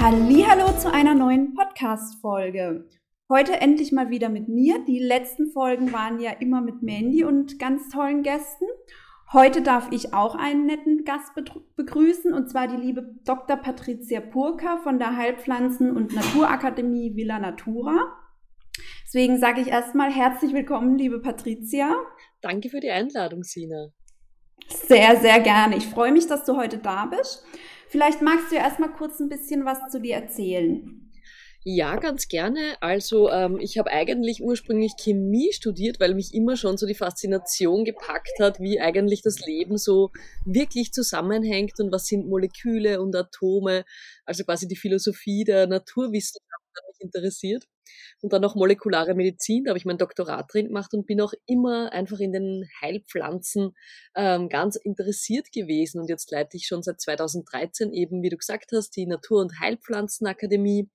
Hallo zu einer neuen Podcast Folge. Heute endlich mal wieder mit mir. Die letzten Folgen waren ja immer mit Mandy und ganz tollen Gästen. Heute darf ich auch einen netten Gast begrüßen und zwar die liebe Dr. Patricia Purka von der Heilpflanzen- und Naturakademie Villa Natura. Deswegen sage ich erstmal herzlich willkommen, liebe Patricia. Danke für die Einladung, Sina. Sehr, sehr gerne. Ich freue mich, dass du heute da bist. Vielleicht magst du ja erstmal kurz ein bisschen was zu dir erzählen. Ja, ganz gerne. Also ähm, ich habe eigentlich ursprünglich Chemie studiert, weil mich immer schon so die Faszination gepackt hat, wie eigentlich das Leben so wirklich zusammenhängt und was sind Moleküle und Atome. Also quasi die Philosophie der Naturwissenschaft hat mich interessiert und dann noch molekulare Medizin. Da habe ich mein Doktorat drin gemacht und bin auch immer einfach in den Heilpflanzen ähm, ganz interessiert gewesen. Und jetzt leite ich schon seit 2013 eben, wie du gesagt hast, die Natur- und Heilpflanzenakademie.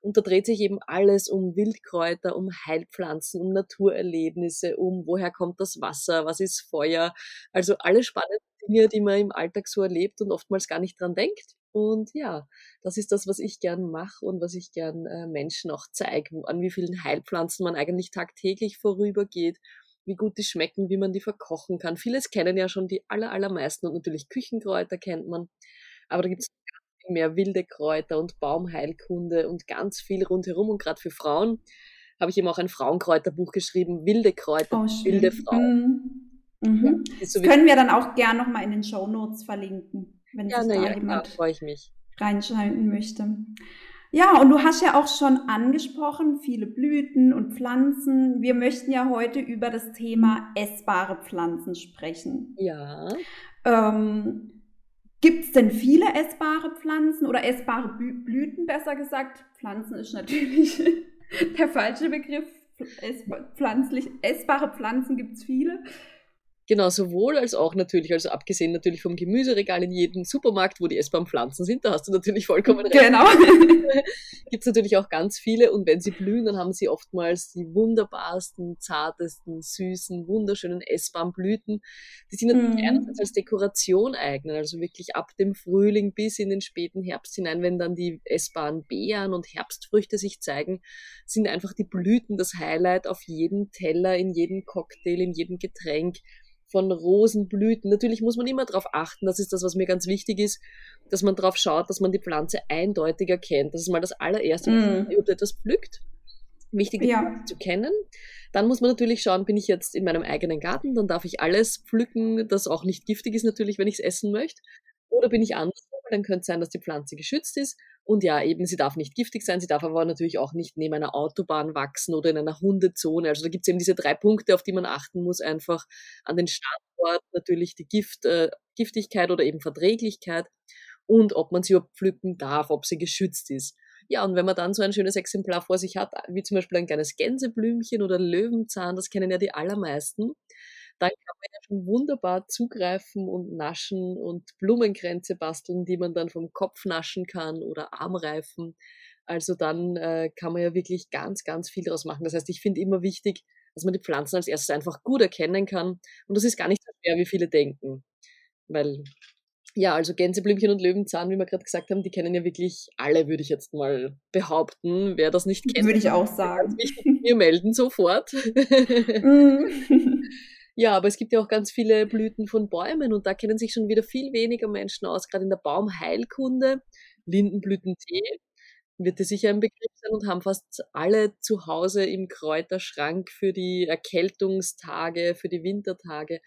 Und da dreht sich eben alles um Wildkräuter, um Heilpflanzen, um Naturerlebnisse, um woher kommt das Wasser, was ist Feuer. Also alle spannenden Dinge, die man im Alltag so erlebt und oftmals gar nicht dran denkt. Und ja, das ist das, was ich gern mache und was ich gern äh, Menschen auch zeige, an wie vielen Heilpflanzen man eigentlich tagtäglich vorübergeht, wie gut die schmecken, wie man die verkochen kann. Vieles kennen ja schon die aller, allermeisten und natürlich Küchenkräuter kennt man. Aber da gibt es mehr wilde Kräuter und Baumheilkunde und ganz viel rundherum. Und gerade für Frauen habe ich eben auch ein Frauenkräuterbuch geschrieben, wilde Kräuter, oh, wilde Frauen. Mhm. Mhm. Das können wir dann auch gern nochmal in den Show Notes verlinken wenn ja, sich da ja, jemand mich. reinschalten möchte. Ja, und du hast ja auch schon angesprochen, viele Blüten und Pflanzen. Wir möchten ja heute über das Thema essbare Pflanzen sprechen. Ja. Ähm, Gibt es denn viele essbare Pflanzen oder essbare Blüten, besser gesagt? Pflanzen ist natürlich der falsche Begriff. Ess pflanzlich, essbare Pflanzen gibt es viele. Genau, sowohl als auch natürlich, also abgesehen natürlich vom Gemüseregal in jedem Supermarkt, wo die essbaren Pflanzen sind, da hast du natürlich vollkommen recht. Genau. Gibt es natürlich auch ganz viele und wenn sie blühen, dann haben sie oftmals die wunderbarsten, zartesten, süßen, wunderschönen essbaren Blüten. Die sind natürlich mm. einerseits als Dekoration eignen, also wirklich ab dem Frühling bis in den späten Herbst hinein, wenn dann die essbaren Beeren und Herbstfrüchte sich zeigen, sind einfach die Blüten das Highlight auf jedem Teller, in jedem Cocktail, in jedem Getränk von Rosenblüten. Natürlich muss man immer darauf achten, das ist das, was mir ganz wichtig ist, dass man darauf schaut, dass man die Pflanze eindeutig erkennt. Das ist mal das allererste, mm. ob du etwas pflückt. Wichtig ja. zu kennen. Dann muss man natürlich schauen, bin ich jetzt in meinem eigenen Garten, dann darf ich alles pflücken, das auch nicht giftig ist natürlich, wenn ich es essen möchte. Oder bin ich anderswo, dann könnte es sein, dass die Pflanze geschützt ist und ja, eben, sie darf nicht giftig sein, sie darf aber natürlich auch nicht neben einer Autobahn wachsen oder in einer Hundezone. Also da gibt es eben diese drei Punkte, auf die man achten muss, einfach an den Standort, natürlich die Gift, äh, Giftigkeit oder eben Verträglichkeit und ob man sie überhaupt pflücken darf, ob sie geschützt ist. Ja, und wenn man dann so ein schönes Exemplar vor sich hat, wie zum Beispiel ein kleines Gänseblümchen oder Löwenzahn, das kennen ja die allermeisten, dann kann man ja schon wunderbar zugreifen und naschen und Blumenkränze basteln, die man dann vom Kopf naschen kann oder Armreifen. Also dann äh, kann man ja wirklich ganz, ganz viel daraus machen. Das heißt, ich finde immer wichtig, dass man die Pflanzen als erstes einfach gut erkennen kann. Und das ist gar nicht so schwer, wie viele denken. Weil, ja, also Gänseblümchen und Löwenzahn, wie wir gerade gesagt haben, die kennen ja wirklich alle, würde ich jetzt mal behaupten. Wer das nicht kennt, würde ich auch sagen. Mir melden sofort. mm. Ja, aber es gibt ja auch ganz viele Blüten von Bäumen und da kennen sich schon wieder viel weniger Menschen aus, gerade in der Baumheilkunde. Lindenblütentee wird dir sicher ein Begriff sein und haben fast alle zu Hause im Kräuterschrank für die Erkältungstage, für die Wintertage.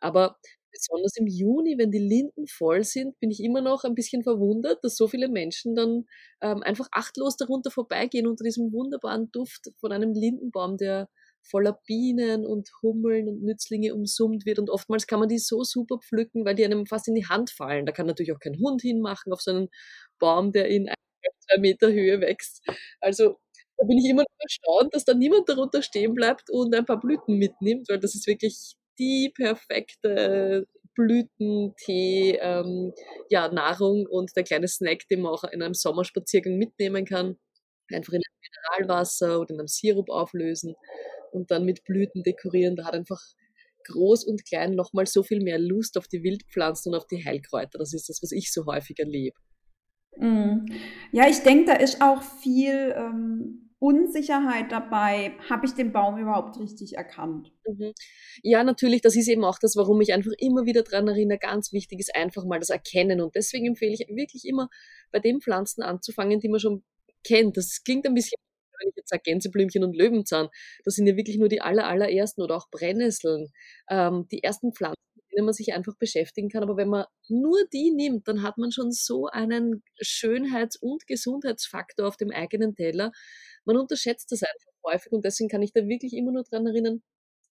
Aber besonders im Juni, wenn die Linden voll sind, bin ich immer noch ein bisschen verwundert, dass so viele Menschen dann ähm, einfach achtlos darunter vorbeigehen unter diesem wunderbaren Duft von einem Lindenbaum, der voller Bienen und Hummeln und Nützlinge umsummt wird. Und oftmals kann man die so super pflücken, weil die einem fast in die Hand fallen. Da kann natürlich auch kein Hund hinmachen auf so einen Baum, der in ein, zwei Meter Höhe wächst. Also da bin ich immer noch erstaunt, dass da niemand darunter stehen bleibt und ein paar Blüten mitnimmt, weil das ist wirklich die perfekte Blütentee, ähm, ja, Nahrung und der kleine Snack, den man auch in einem Sommerspaziergang mitnehmen kann. Einfach in einem Mineralwasser oder in einem Sirup auflösen und dann mit Blüten dekorieren. Da hat einfach groß und klein nochmal so viel mehr Lust auf die Wildpflanzen und auf die Heilkräuter. Das ist das, was ich so häufig erlebe. Mm. Ja, ich denke, da ist auch viel ähm, Unsicherheit dabei. Habe ich den Baum überhaupt richtig erkannt? Mhm. Ja, natürlich, das ist eben auch das, warum ich einfach immer wieder daran erinnere, ganz wichtig ist einfach mal das Erkennen. Und deswegen empfehle ich wirklich immer, bei den Pflanzen anzufangen, die man schon kennt. Das klingt ein bisschen wenn ich jetzt sage Gänseblümchen und Löwenzahn, das sind ja wirklich nur die aller, allerersten oder auch Brennnesseln, ähm, die ersten Pflanzen, mit denen man sich einfach beschäftigen kann. Aber wenn man nur die nimmt, dann hat man schon so einen Schönheits- und Gesundheitsfaktor auf dem eigenen Teller. Man unterschätzt das einfach häufig und deswegen kann ich da wirklich immer nur dran erinnern,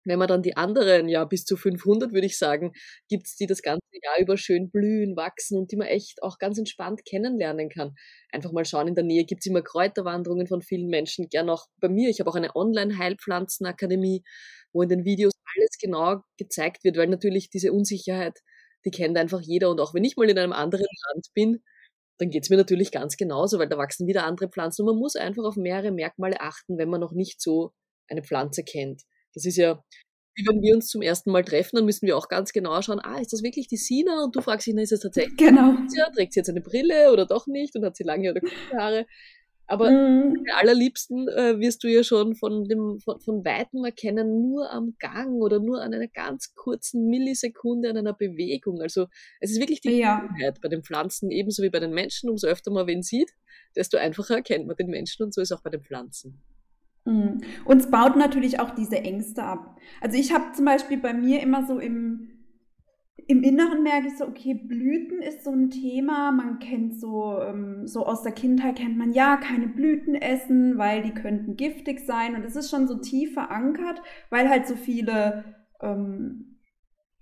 wenn man dann die anderen, ja bis zu 500 würde ich sagen, gibt's die das ganze Jahr über schön blühen, wachsen und die man echt auch ganz entspannt kennenlernen kann. Einfach mal schauen, in der Nähe gibt's immer Kräuterwanderungen von vielen Menschen, gern auch bei mir. Ich habe auch eine Online-Heilpflanzenakademie, wo in den Videos alles genau gezeigt wird, weil natürlich diese Unsicherheit, die kennt einfach jeder und auch wenn ich mal in einem anderen Land bin, dann geht's mir natürlich ganz genauso, weil da wachsen wieder andere Pflanzen und man muss einfach auf mehrere Merkmale achten, wenn man noch nicht so eine Pflanze kennt. Das ist ja, wie wenn wir uns zum ersten Mal treffen, dann müssen wir auch ganz genau schauen, ah, ist das wirklich die Sina? Und du fragst dich, na, ist es tatsächlich genau. Ja, trägt sie jetzt eine Brille oder doch nicht und hat sie lange oder kurze Haare? Aber mm. am allerliebsten äh, wirst du ja schon von dem von, von Weitem erkennen, nur am Gang oder nur an einer ganz kurzen Millisekunde an einer Bewegung. Also es ist wirklich die ja. bei den Pflanzen ebenso wie bei den Menschen. Umso öfter man wen sieht, desto einfacher erkennt man den Menschen und so ist auch bei den Pflanzen. Mhm. Uns baut natürlich auch diese Ängste ab. Also ich habe zum Beispiel bei mir immer so im, im Inneren merke ich so, okay, Blüten ist so ein Thema. Man kennt so, ähm, so aus der Kindheit kennt man ja keine Blüten essen, weil die könnten giftig sein. Und es ist schon so tief verankert, weil halt so viele ähm,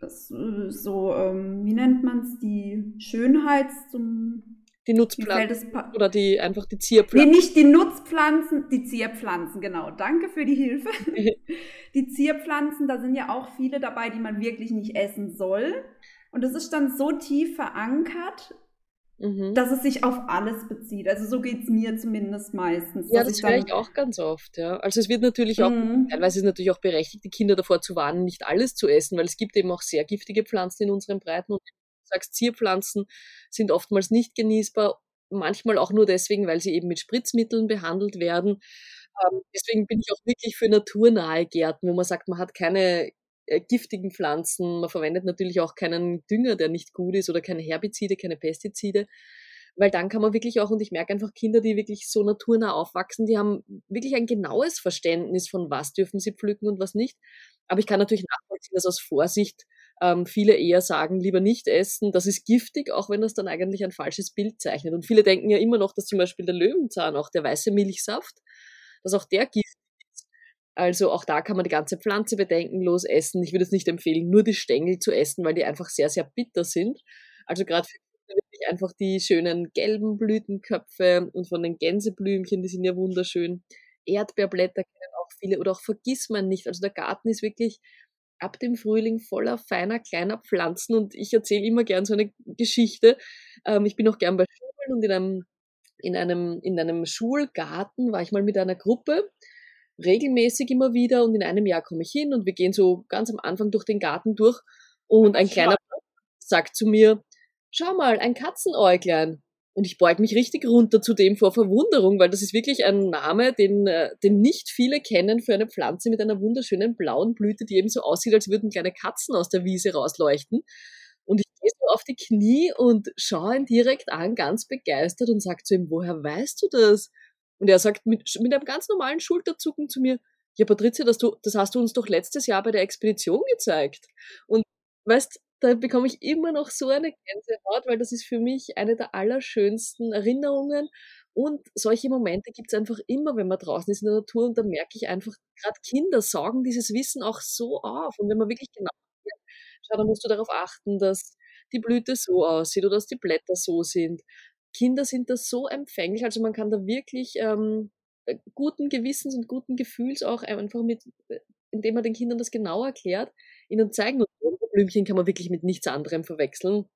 so, ähm, wie nennt man es, die Schönheits zum die Nutzpflanzen oder die einfach die Zierpflanzen. Nee, nicht die Nutzpflanzen, die Zierpflanzen, genau. Danke für die Hilfe. die Zierpflanzen, da sind ja auch viele dabei, die man wirklich nicht essen soll. Und das ist dann so tief verankert, mhm. dass es sich auf alles bezieht. Also so geht es mir zumindest meistens. Ja, das höre ich auch ganz oft, ja. Also es wird natürlich auch, mhm. teilweise ist natürlich auch berechtigt, die Kinder davor zu warnen, nicht alles zu essen, weil es gibt eben auch sehr giftige Pflanzen in unseren Breiten und sagst, Zierpflanzen sind oftmals nicht genießbar, manchmal auch nur deswegen, weil sie eben mit Spritzmitteln behandelt werden. Ähm, deswegen bin ich auch wirklich für naturnahe Gärten, wo man sagt, man hat keine äh, giftigen Pflanzen, man verwendet natürlich auch keinen Dünger, der nicht gut ist oder keine Herbizide, keine Pestizide, weil dann kann man wirklich auch, und ich merke einfach Kinder, die wirklich so naturnah aufwachsen, die haben wirklich ein genaues Verständnis von was dürfen sie pflücken und was nicht. Aber ich kann natürlich nachvollziehen, dass aus Vorsicht ähm, viele eher sagen, lieber nicht essen, das ist giftig, auch wenn das dann eigentlich ein falsches Bild zeichnet. Und viele denken ja immer noch, dass zum Beispiel der Löwenzahn, auch der weiße Milchsaft, dass auch der giftig ist. Also auch da kann man die ganze Pflanze bedenkenlos essen. Ich würde es nicht empfehlen, nur die Stängel zu essen, weil die einfach sehr, sehr bitter sind. Also gerade für einfach die schönen gelben Blütenköpfe und von den Gänseblümchen, die sind ja wunderschön. Erdbeerblätter kennen auch viele oder auch vergiss man nicht. Also der Garten ist wirklich ab dem Frühling voller feiner kleiner Pflanzen und ich erzähle immer gern so eine Geschichte. Ähm, ich bin auch gern bei Schulen und in einem, in einem, in einem Schulgarten war ich mal mit einer Gruppe, regelmäßig immer wieder und in einem Jahr komme ich hin und wir gehen so ganz am Anfang durch den Garten durch und ein kleiner sagt zu mir, schau mal, ein Katzenäuglein. Und ich beug mich richtig runter zu dem vor Verwunderung, weil das ist wirklich ein Name, den, äh, den nicht viele kennen für eine Pflanze mit einer wunderschönen blauen Blüte, die eben so aussieht, als würden kleine Katzen aus der Wiese rausleuchten. Und ich gehe so auf die Knie und schaue ihn direkt an, ganz begeistert und sage zu ihm, woher weißt du das? Und er sagt mit, mit einem ganz normalen Schulterzucken zu mir, ja Patricia, das, du, das hast du uns doch letztes Jahr bei der Expedition gezeigt. Und weißt, da bekomme ich immer noch so eine Gänsehaut, weil das ist für mich eine der allerschönsten Erinnerungen Und solche Momente gibt es einfach immer, wenn man draußen ist in der Natur und da merke ich einfach, gerade Kinder saugen dieses Wissen auch so auf. Und wenn man wirklich genau schau, da musst du darauf achten, dass die Blüte so aussieht oder dass die Blätter so sind. Kinder sind da so empfänglich, also man kann da wirklich ähm, äh, guten Gewissens und guten Gefühls auch einfach mit, äh, indem man den Kindern das genau erklärt, ihnen zeigen, und Blümchen kann man wirklich mit nichts anderem verwechseln.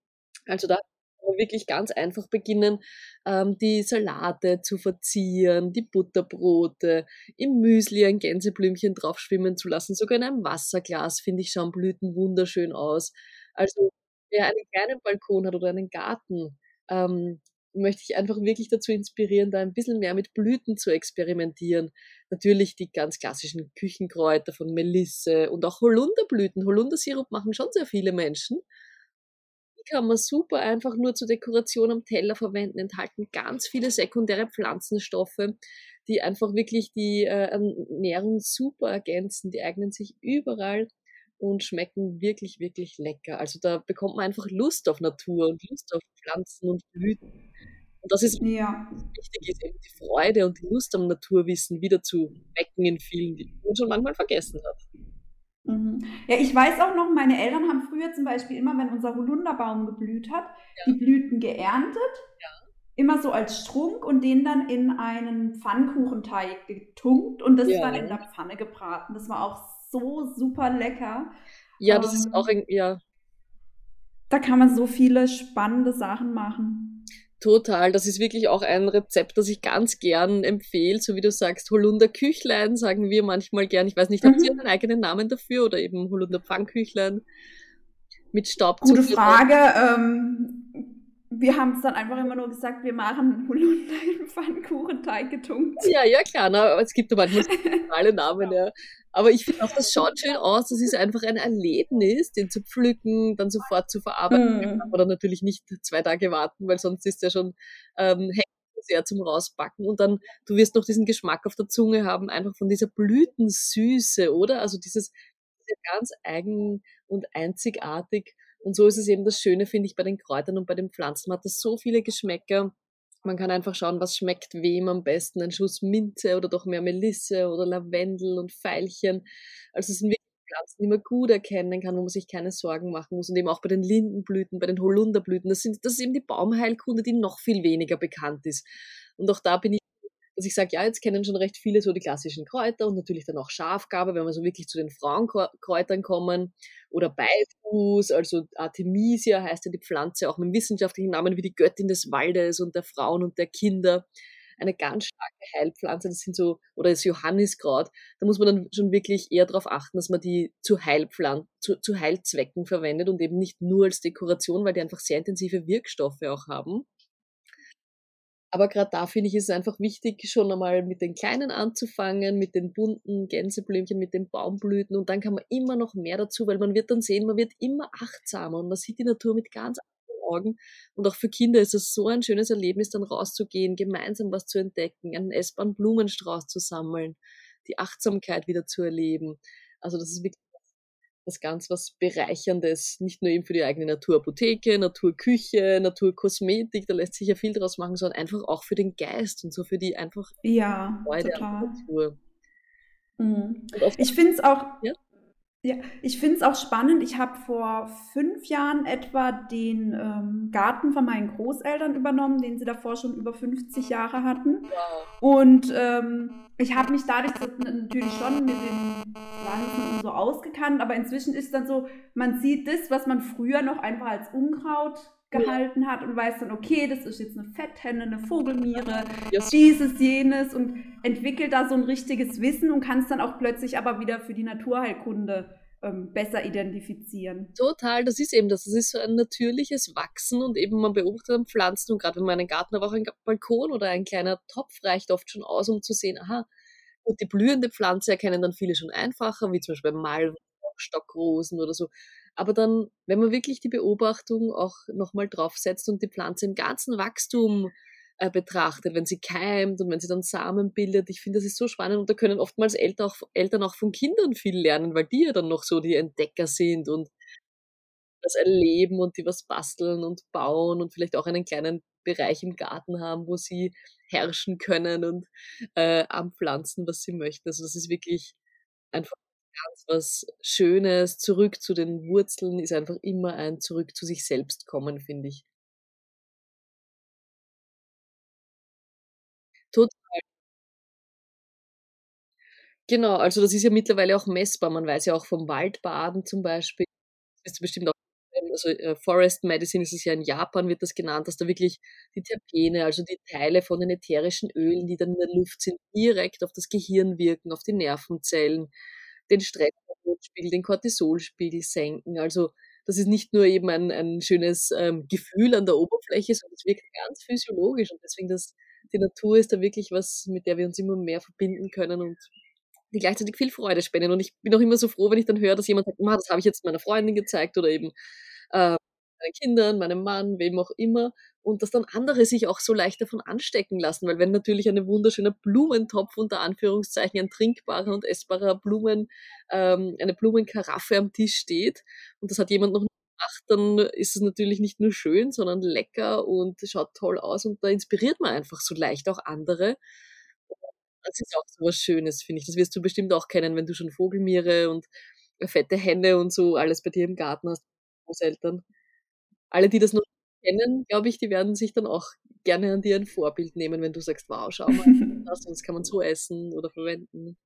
Also da kann man wirklich ganz einfach beginnen, ähm, die Salate zu verzieren, die Butterbrote, im Müsli ein Gänseblümchen drauf schwimmen zu lassen, sogar in einem Wasserglas, finde ich, schauen Blüten wunderschön aus. Also wer einen kleinen Balkon hat oder einen Garten, ähm, möchte ich einfach wirklich dazu inspirieren, da ein bisschen mehr mit Blüten zu experimentieren. Natürlich die ganz klassischen Küchenkräuter von Melisse und auch Holunderblüten. Holundersirup machen schon sehr viele Menschen. Die kann man super einfach nur zur Dekoration am Teller verwenden, enthalten ganz viele sekundäre Pflanzenstoffe, die einfach wirklich die äh, Ernährung super ergänzen. Die eignen sich überall und schmecken wirklich, wirklich lecker. Also da bekommt man einfach Lust auf Natur und Lust auf Pflanzen und Blüten. Und das ist ja. wichtig, ist eben die Freude und die Lust am Naturwissen wieder zu wecken in vielen, die man schon manchmal vergessen hat. Mhm. Ja, ich weiß auch noch, meine Eltern haben früher zum Beispiel immer, wenn unser Holunderbaum geblüht hat, ja. die Blüten geerntet, ja. immer so als Strunk und den dann in einen Pfannkuchenteig getunkt und das ja. dann in der Pfanne gebraten. Das war auch so super lecker. Ja, das ähm, ist auch, ein, ja. Da kann man so viele spannende Sachen machen. Total, das ist wirklich auch ein Rezept, das ich ganz gern empfehle, so wie du sagst, Holunder Küchlein sagen wir manchmal gern. Ich weiß nicht, mhm. habt ihr einen eigenen Namen dafür oder eben Holunder Pfannküchlein mit Staub? Gute Frage. Ähm, wir haben es dann einfach immer nur gesagt, wir machen Holunder in Pfannkuchenteig getunkt. Ja, ja, klar, na, aber es gibt aber manchmal alle Namen, ja. Aber ich finde auch, das schaut schön aus. Das ist einfach ein Erlebnis, den zu pflücken, dann sofort zu verarbeiten. Mhm. Aber dann natürlich nicht zwei Tage warten, weil sonst ist der schon ähm, sehr zum Rausbacken. Und dann, du wirst noch diesen Geschmack auf der Zunge haben, einfach von dieser Blütensüße, oder? Also dieses, ganz eigen und einzigartig. Und so ist es eben das Schöne, finde ich, bei den Kräutern und bei den Pflanzen. Man hat das so viele Geschmäcker man kann einfach schauen, was schmeckt wem am besten. Ein Schuss Minze oder doch mehr Melisse oder Lavendel und Veilchen. Also es sind wirklich Pflanzen, die man gut erkennen kann, wo man sich keine Sorgen machen muss. Und eben auch bei den Lindenblüten, bei den Holunderblüten. Das, sind, das ist eben die Baumheilkunde, die noch viel weniger bekannt ist. Und auch da bin ich dass ich sage, ja, jetzt kennen schon recht viele so die klassischen Kräuter und natürlich dann auch Schafgabe, wenn wir so wirklich zu den Frauenkräutern kommen. Oder Beifuß, also Artemisia heißt ja die Pflanze, auch mit wissenschaftlichen Namen wie die Göttin des Waldes und der Frauen und der Kinder. Eine ganz starke Heilpflanze, das sind so, oder das Johanniskraut. Da muss man dann schon wirklich eher darauf achten, dass man die zu Heilpflanzen, zu, zu Heilzwecken verwendet und eben nicht nur als Dekoration, weil die einfach sehr intensive Wirkstoffe auch haben. Aber gerade da finde ich es einfach wichtig, schon einmal mit den Kleinen anzufangen, mit den bunten Gänseblümchen, mit den Baumblüten und dann kann man immer noch mehr dazu, weil man wird dann sehen, man wird immer achtsamer und man sieht die Natur mit ganz anderen Augen. Und auch für Kinder ist es so ein schönes Erlebnis, dann rauszugehen, gemeinsam was zu entdecken, einen essbaren Blumenstrauß zu sammeln, die Achtsamkeit wieder zu erleben. Also das ist wirklich was ganz was Bereicherndes, nicht nur eben für die eigene Naturapotheke, Naturküche, Naturkosmetik, da lässt sich ja viel draus machen, sondern einfach auch für den Geist und so für die einfach ja, Freude total. an Natur. Mhm. Ich finde es auch, ja? Ja, ich finde es auch spannend. Ich habe vor fünf Jahren etwa den ähm, Garten von meinen Großeltern übernommen, den sie davor schon über 50 Jahre hatten. Wow. Und ähm, ich habe mich dadurch natürlich schon mit den Pflanzen und so ausgekannt, aber inzwischen ist dann so, man sieht das, was man früher noch einfach als Unkraut gehalten hat und weiß dann, okay, das ist jetzt eine Fetthenne, eine Vogelmiere, yes. dieses, jenes und entwickelt da so ein richtiges Wissen und kann es dann auch plötzlich aber wieder für die Naturheilkunde ähm, besser identifizieren. Total, das ist eben das. Das ist so ein natürliches Wachsen und eben man beobachtet an Pflanzen und gerade wenn man einen Garten, aber auch ein Balkon oder ein kleiner Topf reicht oft schon aus, um zu sehen, aha, und die blühende Pflanze erkennen dann viele schon einfacher, wie zum Beispiel Malven, Stockrosen oder so. Aber dann, wenn man wirklich die Beobachtung auch nochmal draufsetzt und die Pflanze im ganzen Wachstum äh, betrachtet, wenn sie keimt und wenn sie dann Samen bildet, ich finde, das ist so spannend und da können oftmals Eltern auch, Eltern auch von Kindern viel lernen, weil die ja dann noch so die Entdecker sind und das erleben und die was basteln und bauen und vielleicht auch einen kleinen Bereich im Garten haben, wo sie herrschen können und äh, anpflanzen, was sie möchten. Also das ist wirklich einfach ganz was Schönes. Zurück zu den Wurzeln ist einfach immer ein Zurück zu sich selbst kommen, finde ich. Total. Genau, also das ist ja mittlerweile auch messbar. Man weiß ja auch vom Waldbaden zum Beispiel, das du bestimmt auch also äh, Forest Medicine ist es ja in Japan, wird das genannt, dass da wirklich die Terpene, also die Teile von den ätherischen Ölen, die dann in der Luft sind, direkt auf das Gehirn wirken, auf die Nervenzellen, den Stresshormonspiegel, den Cortisolspiegel senken. Also das ist nicht nur eben ein, ein schönes ähm, Gefühl an der Oberfläche, sondern es wirkt ganz physiologisch und deswegen das, die Natur ist da wirklich was, mit der wir uns immer mehr verbinden können und die gleichzeitig viel Freude spenden. Und ich bin auch immer so froh, wenn ich dann höre, dass jemand sagt, das habe ich jetzt meiner Freundin gezeigt oder eben äh, meinen Kindern, meinem Mann, wem auch immer. Und dass dann andere sich auch so leicht davon anstecken lassen. Weil wenn natürlich ein wunderschöner Blumentopf unter Anführungszeichen, ein trinkbarer und essbarer Blumen, ähm, eine Blumenkaraffe am Tisch steht und das hat jemand noch nicht gemacht, dann ist es natürlich nicht nur schön, sondern lecker und schaut toll aus und da inspiriert man einfach so leicht auch andere. Das ist auch so was Schönes, finde ich. Das wirst du bestimmt auch kennen, wenn du schon Vogelmiere und fette Hände und so alles bei dir im Garten hast, Großeltern. Alle, die das noch kennen, glaube ich, die werden sich dann auch gerne an dir ein Vorbild nehmen, wenn du sagst, wow, schau mal, das, das kann man so essen oder verwenden.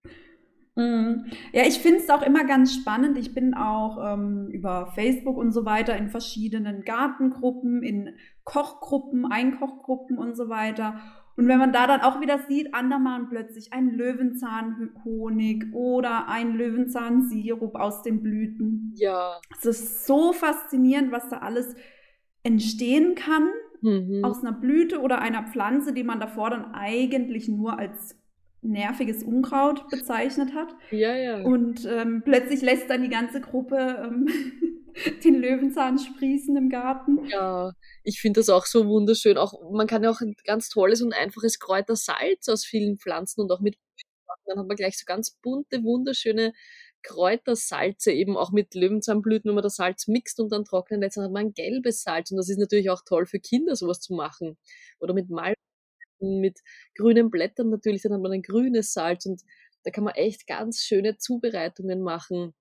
Mhm. Ja, ich finde es auch immer ganz spannend. Ich bin auch ähm, über Facebook und so weiter in verschiedenen Gartengruppen, in Kochgruppen, Einkochgruppen und so weiter. Und wenn man da dann auch wieder sieht, andere machen plötzlich einen Löwenzahnhonig oder einen Löwenzahnsirup aus den Blüten. Ja. Es ist so faszinierend, was da alles entstehen kann mhm. aus einer Blüte oder einer Pflanze, die man davor dann eigentlich nur als nerviges Unkraut bezeichnet hat. Ja, ja. Und ähm, plötzlich lässt dann die ganze Gruppe ähm, den Löwenzahn sprießen im Garten. Ja, ich finde das auch so wunderschön. Auch man kann ja auch ein ganz tolles und einfaches Kräutersalz aus vielen Pflanzen und auch mit machen. Dann hat man gleich so ganz bunte, wunderschöne Kräutersalze, eben auch mit Löwenzahnblüten, wenn man das Salz mixt und dann trocknen lässt, dann hat man ein gelbes Salz. Und das ist natürlich auch toll für Kinder, sowas zu machen. Oder mit Malz, mit grünen Blättern natürlich, dann hat man ein grünes Salz und da kann man echt ganz schöne Zubereitungen machen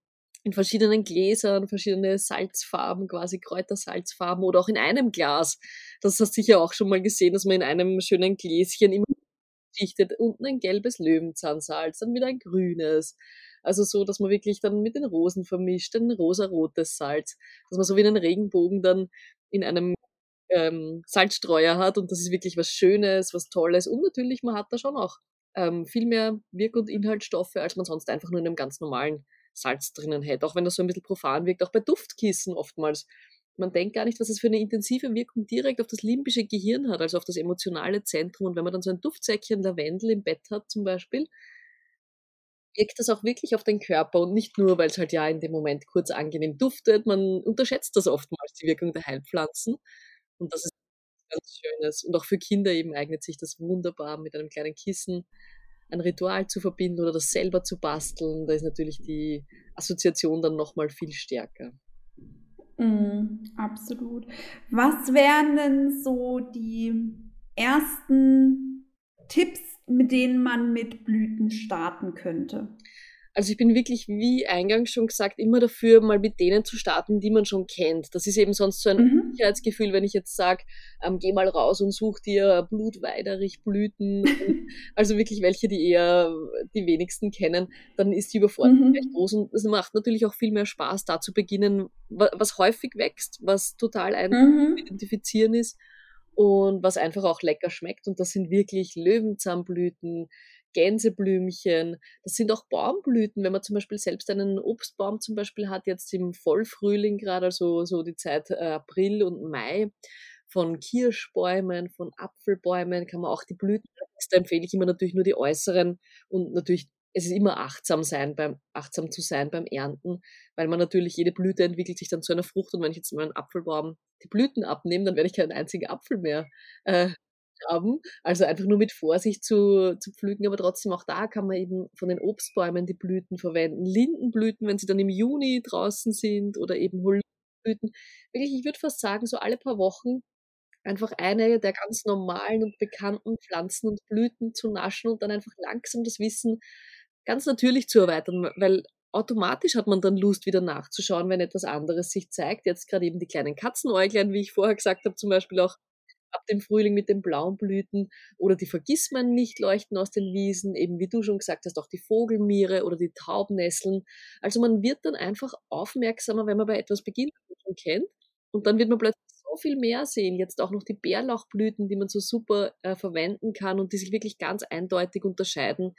in verschiedenen Gläsern, verschiedene Salzfarben, quasi Kräutersalzfarben oder auch in einem Glas. Das hast du sicher auch schon mal gesehen, dass man in einem schönen Gläschen immer dichtet, unten ein gelbes Löwenzahnsalz, dann wieder ein grünes. Also so, dass man wirklich dann mit den Rosen vermischt, ein rosarotes Salz, dass man so wie einen Regenbogen dann in einem ähm, Salzstreuer hat und das ist wirklich was Schönes, was Tolles und natürlich, man hat da schon auch ähm, viel mehr Wirk- und Inhaltsstoffe, als man sonst einfach nur in einem ganz normalen Salz drinnen hätte, auch wenn das so ein bisschen profan wirkt, auch bei Duftkissen oftmals. Man denkt gar nicht, was es für eine intensive Wirkung direkt auf das limbische Gehirn hat, also auf das emotionale Zentrum. Und wenn man dann so ein Duftsäckchen Lavendel im Bett hat zum Beispiel, wirkt das auch wirklich auf den Körper und nicht nur, weil es halt ja in dem Moment kurz angenehm duftet. Man unterschätzt das oftmals, die Wirkung der Heilpflanzen. Und das ist ganz Schönes. Und auch für Kinder eben eignet sich das wunderbar mit einem kleinen Kissen ein Ritual zu verbinden oder das selber zu basteln, da ist natürlich die Assoziation dann nochmal viel stärker. Mm, absolut. Was wären denn so die ersten Tipps, mit denen man mit Blüten starten könnte? Also ich bin wirklich, wie eingangs schon gesagt, immer dafür, mal mit denen zu starten, die man schon kennt. Das ist eben sonst so ein mhm. Sicherheitsgefühl, wenn ich jetzt sage, ähm, geh mal raus und such dir Blutweiderich-Blüten, also wirklich welche, die eher die wenigsten kennen, dann ist die Überforderung mhm. recht groß und es macht natürlich auch viel mehr Spaß, da zu beginnen, was häufig wächst, was total ein mhm. identifizieren ist und was einfach auch lecker schmeckt. Und das sind wirklich Löwenzahnblüten, Gänseblümchen, das sind auch Baumblüten, wenn man zum Beispiel selbst einen Obstbaum zum Beispiel hat, jetzt im Vollfrühling gerade, also so die Zeit äh, April und Mai, von Kirschbäumen, von Apfelbäumen kann man auch die Blüten, da empfehle ich immer natürlich nur die äußeren und natürlich es ist immer achtsam sein beim, achtsam zu sein beim Ernten, weil man natürlich jede Blüte entwickelt sich dann zu einer Frucht und wenn ich jetzt meinen Apfelbaum die Blüten abnehme, dann werde ich keinen einzigen Apfel mehr äh, haben. Also einfach nur mit Vorsicht zu, zu pflücken, aber trotzdem auch da kann man eben von den Obstbäumen die Blüten verwenden. Lindenblüten, wenn sie dann im Juni draußen sind oder eben Blüten. Wirklich, ich würde fast sagen, so alle paar Wochen einfach eine der ganz normalen und bekannten Pflanzen und Blüten zu naschen und dann einfach langsam das Wissen ganz natürlich zu erweitern, weil automatisch hat man dann Lust, wieder nachzuschauen, wenn etwas anderes sich zeigt. Jetzt gerade eben die kleinen Katzenäuglein, wie ich vorher gesagt habe, zum Beispiel auch ab dem Frühling mit den blauen Blüten oder die Vergissman nicht leuchten aus den Wiesen, eben wie du schon gesagt hast, auch die Vogelmiere oder die Taubnesseln. Also man wird dann einfach aufmerksamer, wenn man bei etwas beginnt, was man kennt und dann wird man plötzlich so viel mehr sehen. Jetzt auch noch die Bärlauchblüten, die man so super äh, verwenden kann und die sich wirklich ganz eindeutig unterscheiden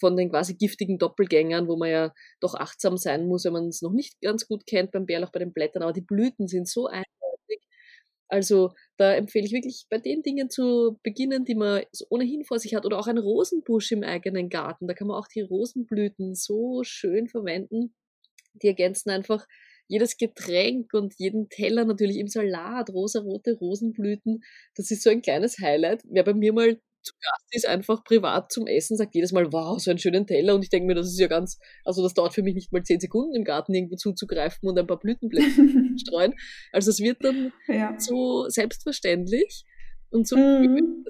von den quasi giftigen Doppelgängern, wo man ja doch achtsam sein muss, wenn man es noch nicht ganz gut kennt beim Bärlauch, bei den Blättern. Aber die Blüten sind so eindeutig. Also da empfehle ich wirklich bei den Dingen zu beginnen, die man ohnehin vor sich hat. Oder auch ein Rosenbusch im eigenen Garten. Da kann man auch die Rosenblüten so schön verwenden. Die ergänzen einfach jedes Getränk und jeden Teller natürlich im Salat, rosarote Rosenblüten. Das ist so ein kleines Highlight. Wer bei mir mal zu Gast ist, einfach privat zum Essen, sagt jedes Mal, wow, so einen schönen Teller. Und ich denke mir, das ist ja ganz, also das dauert für mich nicht mal zehn Sekunden im Garten irgendwo zuzugreifen und ein paar Blütenblätter streuen. Also es wird dann ja. so selbstverständlich und so mhm.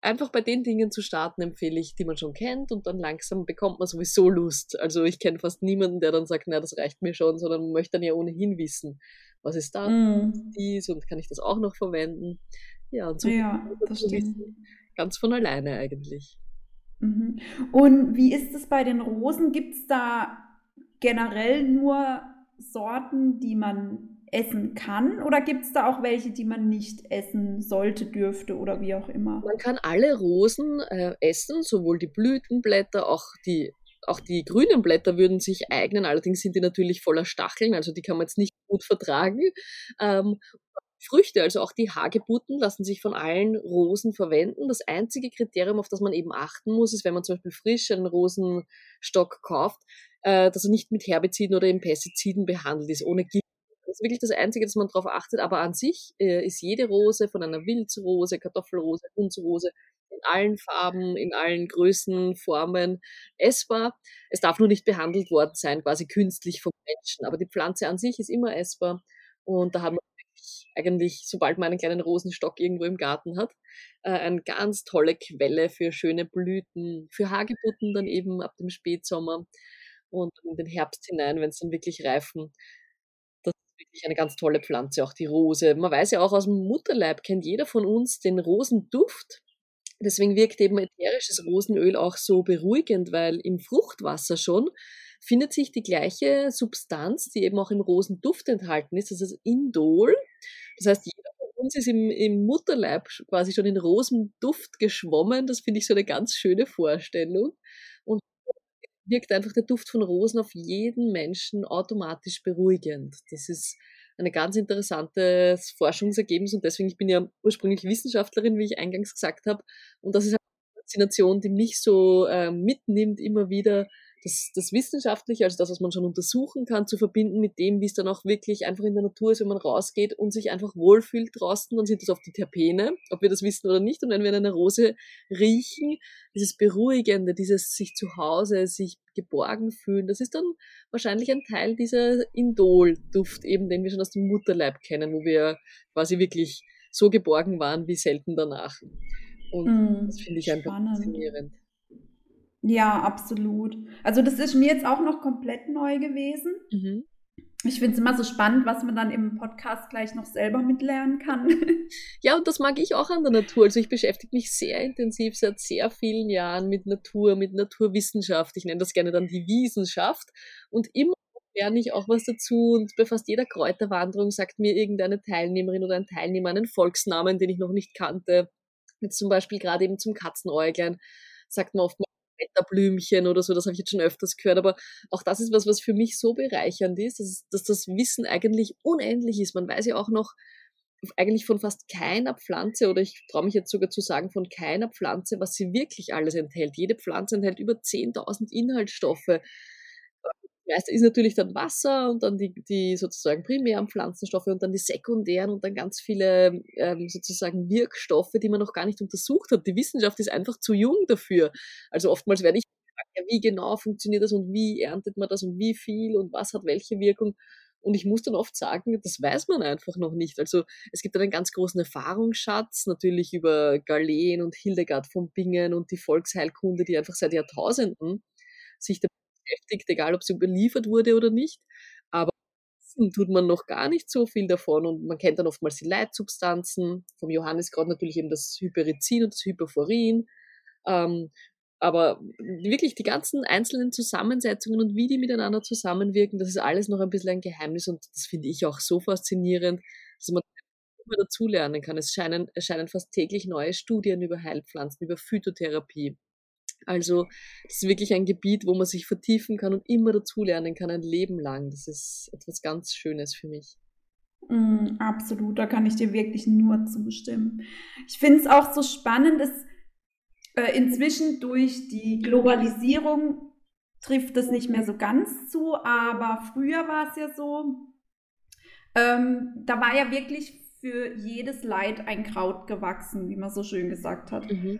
einfach bei den Dingen zu starten, empfehle ich, die man schon kennt und dann langsam bekommt man sowieso Lust. Also ich kenne fast niemanden, der dann sagt, na, das reicht mir schon, sondern man möchte dann ja ohnehin wissen, was ist da, mm. dies und kann ich das auch noch verwenden. Ja, und so ja, das stimmt. Ganz von alleine eigentlich. Mhm. Und wie ist es bei den Rosen? Gibt es da generell nur Sorten, die man essen kann? Oder gibt es da auch welche, die man nicht essen sollte, dürfte oder wie auch immer? Man kann alle Rosen äh, essen, sowohl die Blütenblätter, auch die, auch die grünen Blätter würden sich eignen. Allerdings sind die natürlich voller Stacheln, also die kann man jetzt nicht gut vertragen. Ähm, Früchte, also auch die Hagebutten, lassen sich von allen Rosen verwenden. Das einzige Kriterium, auf das man eben achten muss, ist, wenn man zum Beispiel frisch einen Rosenstock kauft, äh, dass er nicht mit Herbiziden oder eben Pestiziden behandelt ist, ohne Gift das ist wirklich das Einzige, dass man darauf achtet. Aber an sich äh, ist jede Rose von einer Wildrose, Kartoffelrose, Hundsrose in allen Farben, in allen Größen, Formen essbar. Es darf nur nicht behandelt worden sein, quasi künstlich vom Menschen. Aber die Pflanze an sich ist immer essbar. Und da haben wir eigentlich, sobald man einen kleinen Rosenstock irgendwo im Garten hat, äh, eine ganz tolle Quelle für schöne Blüten, für Hagebutten dann eben ab dem Spätsommer und in den Herbst hinein, wenn es dann wirklich reifen wirklich eine ganz tolle Pflanze, auch die Rose. Man weiß ja auch aus dem Mutterleib, kennt jeder von uns den Rosenduft. Deswegen wirkt eben ätherisches Rosenöl auch so beruhigend, weil im Fruchtwasser schon findet sich die gleiche Substanz, die eben auch im Rosenduft enthalten ist, das ist Indol. Das heißt, jeder von uns ist im, im Mutterleib quasi schon in Rosenduft geschwommen. Das finde ich so eine ganz schöne Vorstellung. Und wirkt einfach der Duft von Rosen auf jeden Menschen automatisch beruhigend. Das ist ein ganz interessantes Forschungsergebnis und deswegen, ich bin ja ursprünglich Wissenschaftlerin, wie ich eingangs gesagt habe, und das ist eine Faszination, die mich so äh, mitnimmt, immer wieder das, das Wissenschaftliche, also das, was man schon untersuchen kann, zu verbinden mit dem, wie es dann auch wirklich einfach in der Natur ist, wenn man rausgeht und sich einfach wohlfühlt draußen, dann sind das oft die Terpene, ob wir das wissen oder nicht. Und wenn wir in einer Rose riechen, dieses Beruhigende, dieses sich zu Hause, sich geborgen fühlen, das ist dann wahrscheinlich ein Teil dieser Indol-Duft, eben den wir schon aus dem Mutterleib kennen, wo wir quasi wirklich so geborgen waren wie selten danach. Und mm, das finde ich einfach faszinierend. Ja, absolut. Also das ist mir jetzt auch noch komplett neu gewesen. Mhm. Ich finde es immer so spannend, was man dann im Podcast gleich noch selber mitlernen kann. Ja, und das mag ich auch an der Natur. Also ich beschäftige mich sehr intensiv seit sehr vielen Jahren mit Natur, mit Naturwissenschaft. Ich nenne das gerne dann die Wissenschaft. Und immer lerne ich auch was dazu. Und bei fast jeder Kräuterwanderung sagt mir irgendeine Teilnehmerin oder ein Teilnehmer einen Volksnamen, den ich noch nicht kannte. Jetzt zum Beispiel gerade eben zum Katzenäuglein sagt man oft Wetterblümchen oder so, das habe ich jetzt schon öfters gehört, aber auch das ist was, was für mich so bereichernd ist, dass, dass das Wissen eigentlich unendlich ist. Man weiß ja auch noch eigentlich von fast keiner Pflanze oder ich traue mich jetzt sogar zu sagen von keiner Pflanze, was sie wirklich alles enthält. Jede Pflanze enthält über 10.000 Inhaltsstoffe meiste ist natürlich dann Wasser und dann die, die sozusagen primären Pflanzenstoffe und dann die sekundären und dann ganz viele ähm, sozusagen Wirkstoffe, die man noch gar nicht untersucht hat. Die Wissenschaft ist einfach zu jung dafür. Also oftmals werde ich gefragt, ja, wie genau funktioniert das und wie erntet man das und wie viel und was hat welche Wirkung. Und ich muss dann oft sagen, das weiß man einfach noch nicht. Also es gibt einen ganz großen Erfahrungsschatz, natürlich über Galen und Hildegard von Bingen und die Volksheilkunde, die einfach seit Jahrtausenden sich damit beschäftigt, egal ob sie überliefert wurde oder nicht. Aber tut man noch gar nicht so viel davon und man kennt dann oftmals die Leitsubstanzen, vom Johannes gerade natürlich eben das Hyperizin und das Hyperforin. Ähm, aber wirklich die ganzen einzelnen Zusammensetzungen und wie die miteinander zusammenwirken, das ist alles noch ein bisschen ein Geheimnis und das finde ich auch so faszinierend, dass man immer dazulernen kann. Es scheinen, erscheinen fast täglich neue Studien über Heilpflanzen, über Phytotherapie. Also das ist wirklich ein Gebiet, wo man sich vertiefen kann und immer dazulernen kann, ein Leben lang. Das ist etwas ganz Schönes für mich. Mm, absolut, da kann ich dir wirklich nur zustimmen. Ich finde es auch so spannend, dass äh, inzwischen durch die Globalisierung trifft es nicht mehr so ganz zu, aber früher war es ja so, ähm, da war ja wirklich für jedes Leid ein Kraut gewachsen, wie man so schön gesagt hat. Mhm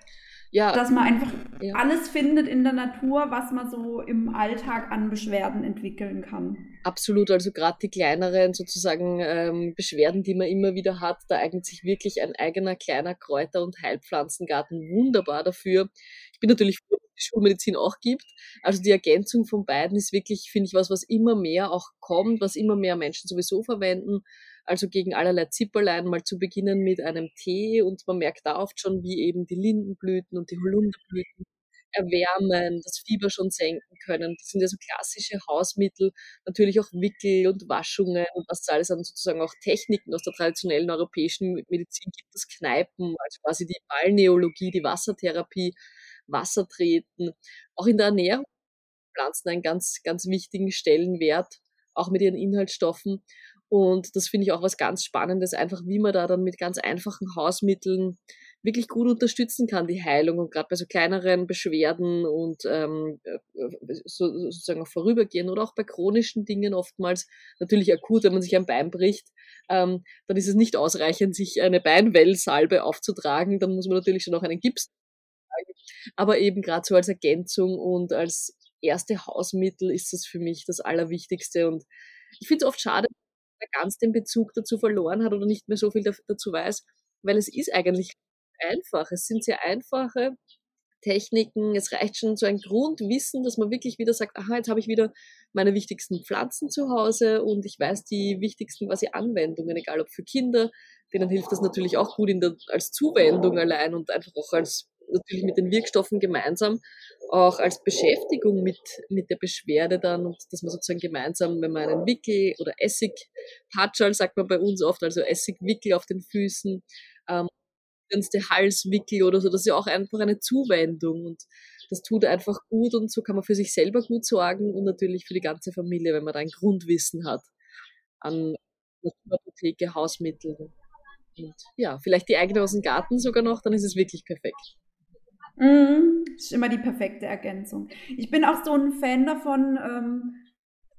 ja. dass man einfach ja. alles findet in der Natur, was man so im Alltag an Beschwerden entwickeln kann. Absolut, also gerade die kleineren sozusagen ähm, Beschwerden, die man immer wieder hat, da eignet sich wirklich ein eigener kleiner Kräuter- und Heilpflanzengarten wunderbar dafür. Ich bin natürlich froh, dass es die Schulmedizin auch gibt. Also die Ergänzung von beiden ist wirklich, finde ich, was, was immer mehr auch kommt, was immer mehr Menschen sowieso verwenden also gegen allerlei Zipperlein mal zu beginnen mit einem Tee und man merkt da oft schon, wie eben die Lindenblüten und die Holunderblüten erwärmen, das Fieber schon senken können. Das sind ja so klassische Hausmittel, natürlich auch Wickel und Waschungen und was es alles an sozusagen auch Techniken aus der traditionellen europäischen Medizin gibt, das Kneipen, also quasi die Balneologie, die Wassertherapie, Wasser treten. Auch in der Ernährung Pflanzen einen ganz, ganz wichtigen Stellenwert, auch mit ihren Inhaltsstoffen. Und das finde ich auch was ganz Spannendes, einfach wie man da dann mit ganz einfachen Hausmitteln wirklich gut unterstützen kann, die Heilung. Und gerade bei so kleineren Beschwerden und ähm, äh, so, sozusagen auch vorübergehen oder auch bei chronischen Dingen oftmals, natürlich akut, wenn man sich ein Bein bricht, ähm, dann ist es nicht ausreichend, sich eine Beinwellsalbe aufzutragen. Dann muss man natürlich schon noch einen Gips aber eben gerade so als Ergänzung und als erste Hausmittel ist es für mich das Allerwichtigste. Und ich finde es oft schade, ganz den Bezug dazu verloren hat oder nicht mehr so viel dazu weiß, weil es ist eigentlich einfach. Es sind sehr einfache Techniken. Es reicht schon so ein Grundwissen, dass man wirklich wieder sagt, aha, jetzt habe ich wieder meine wichtigsten Pflanzen zu Hause und ich weiß die wichtigsten quasi Anwendungen, egal ob für Kinder, denen hilft das natürlich auch gut der, als Zuwendung allein und einfach auch als natürlich mit den Wirkstoffen gemeinsam auch als Beschäftigung mit, mit der Beschwerde dann und dass man sozusagen gemeinsam, wenn man einen Wickel oder Essig, Patschal sagt man bei uns oft, also Essigwickel auf den Füßen, ähm, Halswickel oder so, das ist ja auch einfach eine Zuwendung und das tut einfach gut und so kann man für sich selber gut sorgen und natürlich für die ganze Familie, wenn man da ein Grundwissen hat an Apotheke, Hausmitteln und ja, vielleicht die eigene aus dem Garten sogar noch, dann ist es wirklich perfekt. Mhm, ist immer die perfekte Ergänzung. Ich bin auch so ein Fan davon, ähm,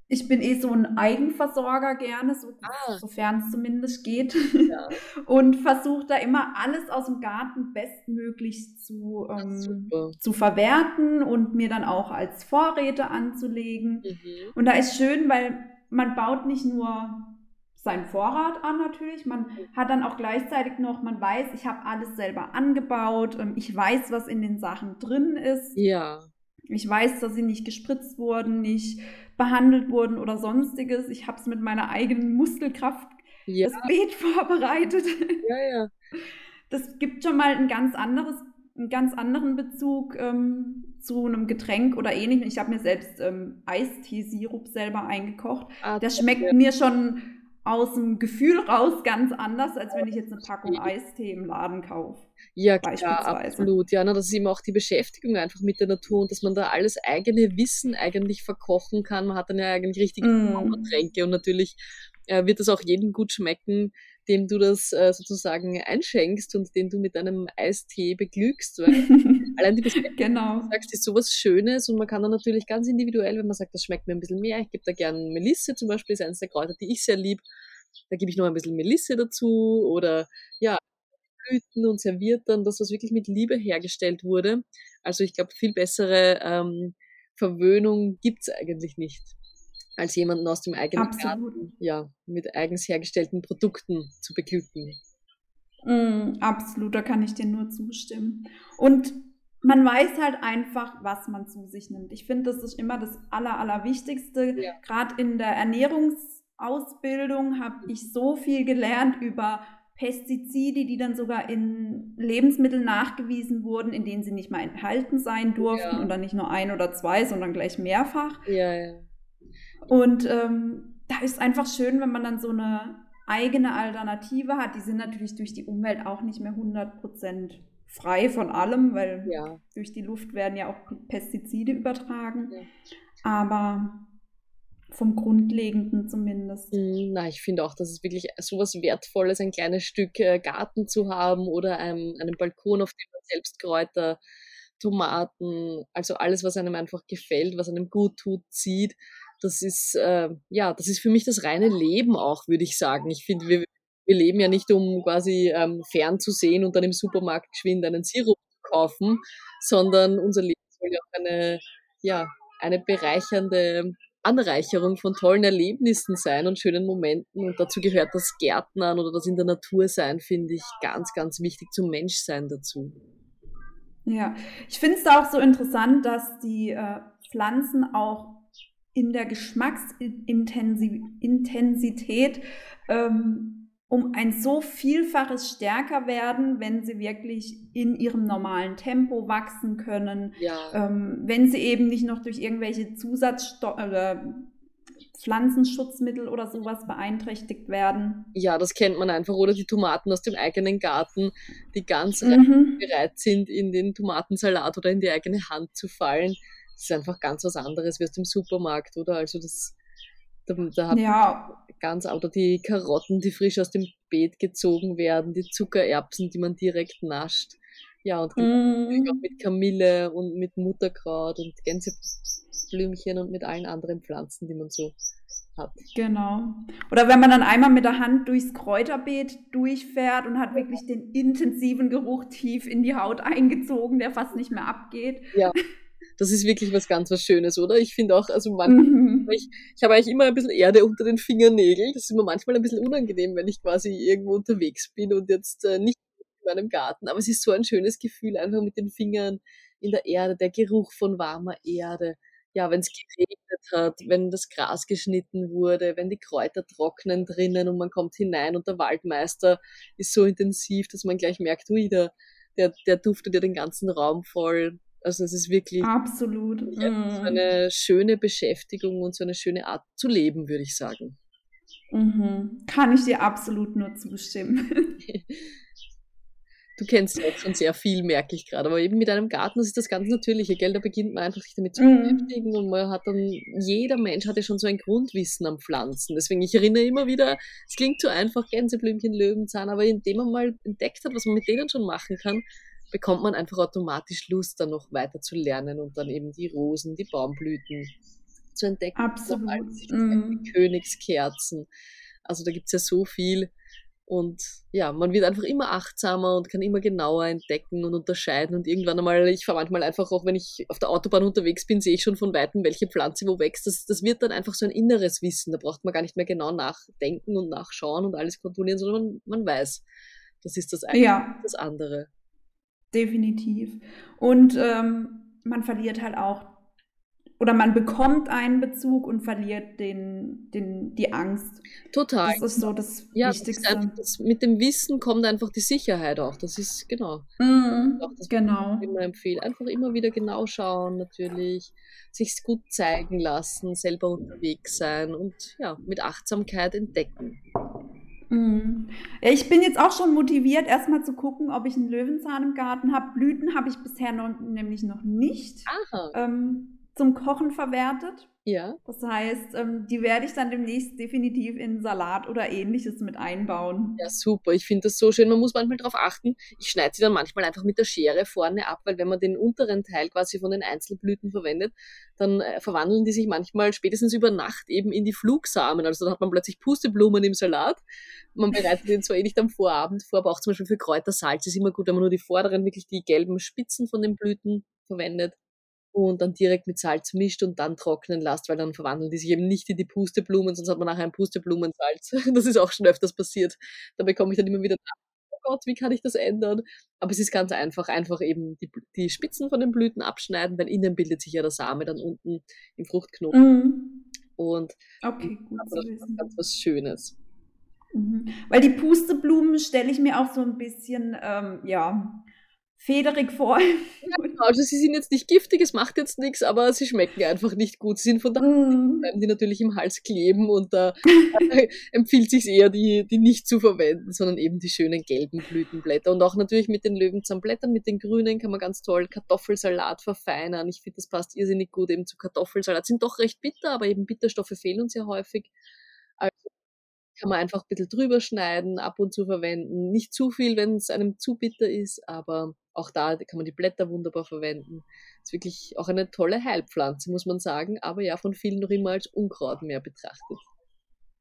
ich bin eh so ein Eigenversorger gerne, so, ah. sofern es zumindest geht. Ja. Und versuche da immer alles aus dem Garten bestmöglich zu, ähm, zu verwerten und mir dann auch als Vorräte anzulegen. Mhm. Und da ist schön, weil man baut nicht nur seinen Vorrat an natürlich. Man hat dann auch gleichzeitig noch, man weiß, ich habe alles selber angebaut, ich weiß, was in den Sachen drin ist. Ja. Ich weiß, dass sie nicht gespritzt wurden, nicht behandelt wurden oder sonstiges. Ich habe es mit meiner eigenen Muskelkraft ja. das Beet vorbereitet. Ja, ja. Das gibt schon mal ein ganz anderes, einen ganz anderen Bezug ähm, zu einem Getränk oder ähnlichem. Ich habe mir selbst ähm, Eistee-Sirup selber eingekocht. Ah, Der schmeckt ja. mir schon aus dem Gefühl raus ganz anders, als wenn ich jetzt eine Packung Eistee im Laden kaufe. Ja, klar, absolut. Ja, na, das ist eben auch die Beschäftigung einfach mit der Natur und dass man da alles eigene Wissen eigentlich verkochen kann. Man hat dann ja eigentlich richtige mm. Tränke und natürlich äh, wird das auch jedem gut schmecken, dem du das äh, sozusagen einschenkst und den du mit einem Eistee beglückst. Weil allein die Beschäftigung, genau. du sagst, ist sowas Schönes und man kann dann natürlich ganz individuell, wenn man sagt, das schmeckt mir ein bisschen mehr, ich gebe da gern Melisse zum Beispiel, ist eines der Kräuter, die ich sehr lieb, da gebe ich noch ein bisschen Melisse dazu oder ja, Blüten und serviert dann das, was wirklich mit Liebe hergestellt wurde. Also ich glaube, viel bessere ähm, Verwöhnung gibt's eigentlich nicht. Als jemanden aus dem eigenen Absolut. Garten, ja, mit eigens hergestellten Produkten zu beglücken. Mm, absolut, da kann ich dir nur zustimmen. Und man weiß halt einfach, was man zu sich nimmt. Ich finde, das ist immer das Aller, Allerwichtigste. Ja. Gerade in der Ernährungsausbildung habe ich so viel gelernt über Pestizide, die dann sogar in Lebensmitteln nachgewiesen wurden, in denen sie nicht mal enthalten sein durften Ja. und dann nicht nur ein oder zwei, sondern gleich mehrfach. Ja, ja. Und ähm, da ist einfach schön, wenn man dann so eine eigene Alternative hat. Die sind natürlich durch die Umwelt auch nicht mehr 100% frei von allem, weil Ja, durch die Luft werden ja auch Pestizide übertragen. Ja. Aber vom Grundlegenden zumindest. Mm, Na, ich finde auch, dass es wirklich so was Wertvolles, ein kleines Stück äh, Garten zu haben oder ein, einen Balkon, auf dem man selbst Kräuter, Tomaten, also alles, was einem einfach gefällt, was einem gut tut, zieht. Das ist, äh, ja, das ist für mich das reine Leben auch, würde ich sagen. Ich finde, wir, wir leben ja nicht, um quasi ähm, fernzusehen und dann im Supermarkt geschwind einen Sirup zu kaufen, sondern unser Leben soll ja auch eine, ja, eine bereichernde Anreicherung von tollen Erlebnissen sein und schönen Momenten. Und dazu gehört das Gärtnern oder das in der Natur sein, finde ich ganz, ganz wichtig zum Menschsein dazu. Ja, ich finde es auch so interessant, dass die äh, Pflanzen auch in der Geschmacksintensität ähm, um ein so Vielfaches stärker werden, wenn sie wirklich in ihrem normalen Tempo wachsen können, Ja, ähm, wenn sie eben nicht noch durch irgendwelche Zusatzstoffe oder Pflanzenschutzmittel oder sowas beeinträchtigt werden. ja, das kennt man einfach. Oder die Tomaten aus dem eigenen Garten, die ganz Mhm. bereit sind, in den Tomatensalat oder in die eigene Hand zu fallen. Das ist einfach ganz was anderes wie aus dem Supermarkt, oder? Also das, da, da hat Ja, ganz, oder die Karotten, die frisch aus dem Beet gezogen werden, die Zuckererbsen, die man direkt nascht. Ja, und mm, mit Kamille und mit Mutterkraut und Gänseblümchen und mit allen anderen Pflanzen, die man so hat. genau. Oder wenn man dann einmal mit der Hand durchs Kräuterbeet durchfährt und hat wirklich den intensiven Geruch tief in die Haut eingezogen, der fast nicht mehr abgeht. Das ist wirklich was ganz was Schönes, oder? Ich finde auch, also manchmal Mhm. ich, ich habe eigentlich immer ein bisschen Erde unter den Fingernägeln. Das ist mir manchmal ein bisschen unangenehm, wenn ich quasi irgendwo unterwegs bin und jetzt äh, nicht in meinem Garten. Aber es ist so ein schönes Gefühl, einfach mit den Fingern in der Erde, der Geruch von warmer Erde. Ja, wenn es geregnet hat, wenn das Gras geschnitten wurde, wenn die Kräuter trocknen drinnen und man kommt hinein und der Waldmeister ist so intensiv, dass man gleich merkt, ui, der, der, der duftet ja den ganzen Raum voll. Also es ist wirklich Absolut. ja, Mm. so eine schöne Beschäftigung und so eine schöne Art zu leben, würde ich sagen. Mhm. Kann ich dir absolut nur zustimmen. Du kennst ja auch schon sehr viel, merke ich gerade. Aber eben mit einem Garten, das ist das ganz Natürliche, gell? Da beginnt man einfach sich damit zu Mhm. beschäftigen und man hat dann, jeder Mensch hat ja schon so ein Grundwissen am Pflanzen. Deswegen, ich erinnere immer wieder, es klingt zu einfach, Gänseblümchen, Löwenzahn, aber indem man mal entdeckt hat, was man mit denen schon machen kann, bekommt man einfach automatisch Lust, dann noch weiter zu lernen und dann eben die Rosen, die Baumblüten zu entdecken. Absolut. Mhm. die Königskerzen. Also da gibt's ja so viel. Und ja, man wird einfach immer achtsamer und kann immer genauer entdecken und unterscheiden. Und irgendwann einmal, ich fahre manchmal einfach auch, wenn ich auf der Autobahn unterwegs bin, sehe ich schon von Weitem, welche Pflanze wo wächst. Das, das wird dann einfach so ein inneres Wissen. Da braucht man gar nicht mehr genau nachdenken und nachschauen und alles kontrollieren, sondern man, man weiß, das ist das eine, Ja, das andere. Definitiv. Und ähm, man verliert halt auch, oder man bekommt einen Bezug und verliert den, den, die Angst. Total. Das ist so das ja, das Wichtigste. einfach, das, mit dem Wissen kommt einfach die Sicherheit auch. Das ist, genau. Mhm, das genau. immer empfehle. Einfach immer wieder genau schauen, natürlich, sich gut zeigen lassen, selber unterwegs sein und ja, mit Achtsamkeit entdecken. Mhm. Ja, ich bin jetzt auch schon motiviert, erstmal zu gucken, ob ich einen Löwenzahn im Garten habe. Blüten habe ich bisher noch, nämlich noch nicht ähm, zum Kochen verwertet. Ja. Das heißt, ähm, die werde ich dann demnächst definitiv in Salat oder ähnliches mit einbauen. Ja, super. Ich finde das so schön. Man muss manchmal darauf achten. Ich schneide sie dann manchmal einfach mit der Schere vorne ab, weil wenn man den unteren Teil quasi von den Einzelblüten verwendet, dann äh, verwandeln die sich manchmal spätestens über Nacht eben in die Flugsamen. Also dann hat man plötzlich Pusteblumen im Salat. Man bereitet den zwar eh nicht am Vorabend vor, aber auch zum Beispiel für Kräutersalz ist immer gut, wenn man nur die vorderen, wirklich die gelben Spitzen von den Blüten verwendet. Und dann direkt mit Salz mischt und dann trocknen lasst, weil dann verwandeln die sich eben nicht in die Pusteblumen, sonst hat man nachher ein Pusteblumensalz. Das ist auch schon öfters passiert. Da bekomme ich dann immer wieder oh Gott, wie kann ich das ändern? Aber es ist ganz einfach, einfach eben die, die Spitzen von den Blüten abschneiden, weil innen bildet sich ja der Same dann unten im Fruchtknoten. Mhm. Und okay, gut das ist ganz was Schönes. Mhm. Weil die Pusteblumen stelle ich mir auch so ein bisschen, ähm, ja, federig vor. Ja, genau. Also sie sind jetzt nicht giftig, es macht jetzt nichts, aber sie schmecken einfach nicht gut. Sie sind von daher mm. bleiben die natürlich im Hals kleben und da äh, empfiehlt sich eher, die, die nicht zu verwenden, sondern eben die schönen gelben Blütenblätter. Und auch natürlich mit den Löwenzahnblättern, mit den grünen kann man ganz toll Kartoffelsalat verfeinern. Ich finde, das passt irrsinnig gut eben zu Kartoffelsalat. Sind doch recht bitter, aber eben Bitterstoffe fehlen uns ja häufig. Also kann man einfach ein bisschen drüber schneiden, ab und zu verwenden. Nicht zu viel, wenn es einem zu bitter ist, aber auch da kann man die Blätter wunderbar verwenden. Ist wirklich auch eine tolle Heilpflanze, muss man sagen, aber ja von vielen noch immer als Unkraut mehr betrachtet.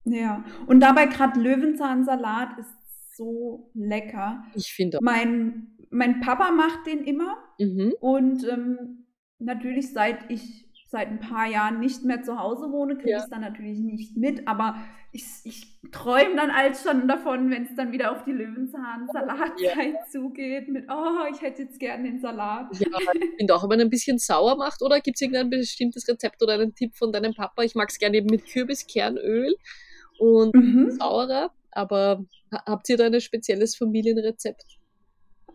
Ja, und dabei gerade Löwenzahnsalat ist so lecker. Ich finde auch. Mein, mein Papa macht den immer mhm. und ähm, natürlich seit ich seit ein paar Jahren nicht mehr zu Hause wohne, kriege ich es dann natürlich nicht mit, aber ich, ich träume dann als schon davon, wenn es dann wieder auf die Löwenzahn-Salatzeit ja. zugeht, mit, oh, ich hätte jetzt gerne den Salat. Ja, ich finde auch, wenn man ein bisschen sauer macht, oder gibt es irgendein bestimmtes Rezept oder einen Tipp von deinem Papa? Ich mag es gerne eben mit Kürbiskernöl und mhm. saurer, aber habt ihr da ein spezielles Familienrezept?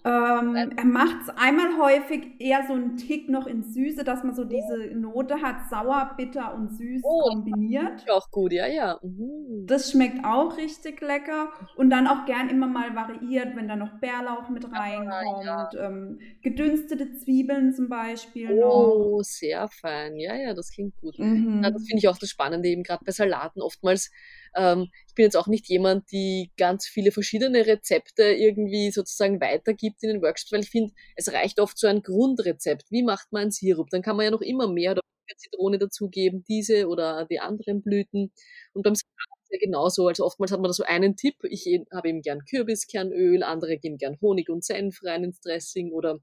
Ähm, er macht es einmal häufig eher so einen Tick noch in Süße, dass man so diese Note hat, sauer, bitter und süß oh, kombiniert. Auch gut, ja, ja. Mhm. Das schmeckt auch richtig lecker und dann auch gern immer mal variiert, wenn da noch Bärlauch mit reinkommt, ja, ja. ähm, gedünstete Zwiebeln zum Beispiel. Oh, noch. sehr fein. Ja, ja, das klingt gut. Mhm. Ja, das finde ich auch das Spannende, eben gerade bei Salaten oftmals ähm, ich bin jetzt auch nicht jemand, die ganz viele verschiedene Rezepte irgendwie sozusagen weitergibt in den Workshops, weil ich finde, es reicht oft so ein Grundrezept. Wie macht man einen Sirup? Dann kann man ja noch immer mehr oder mehr Zitrone dazugeben, diese oder die anderen Blüten. Und beim Salat ist ja genauso. Also oftmals hat man da so einen Tipp. Ich habe eben gern Kürbiskernöl, andere geben gern Honig und Senf rein ins Dressing oder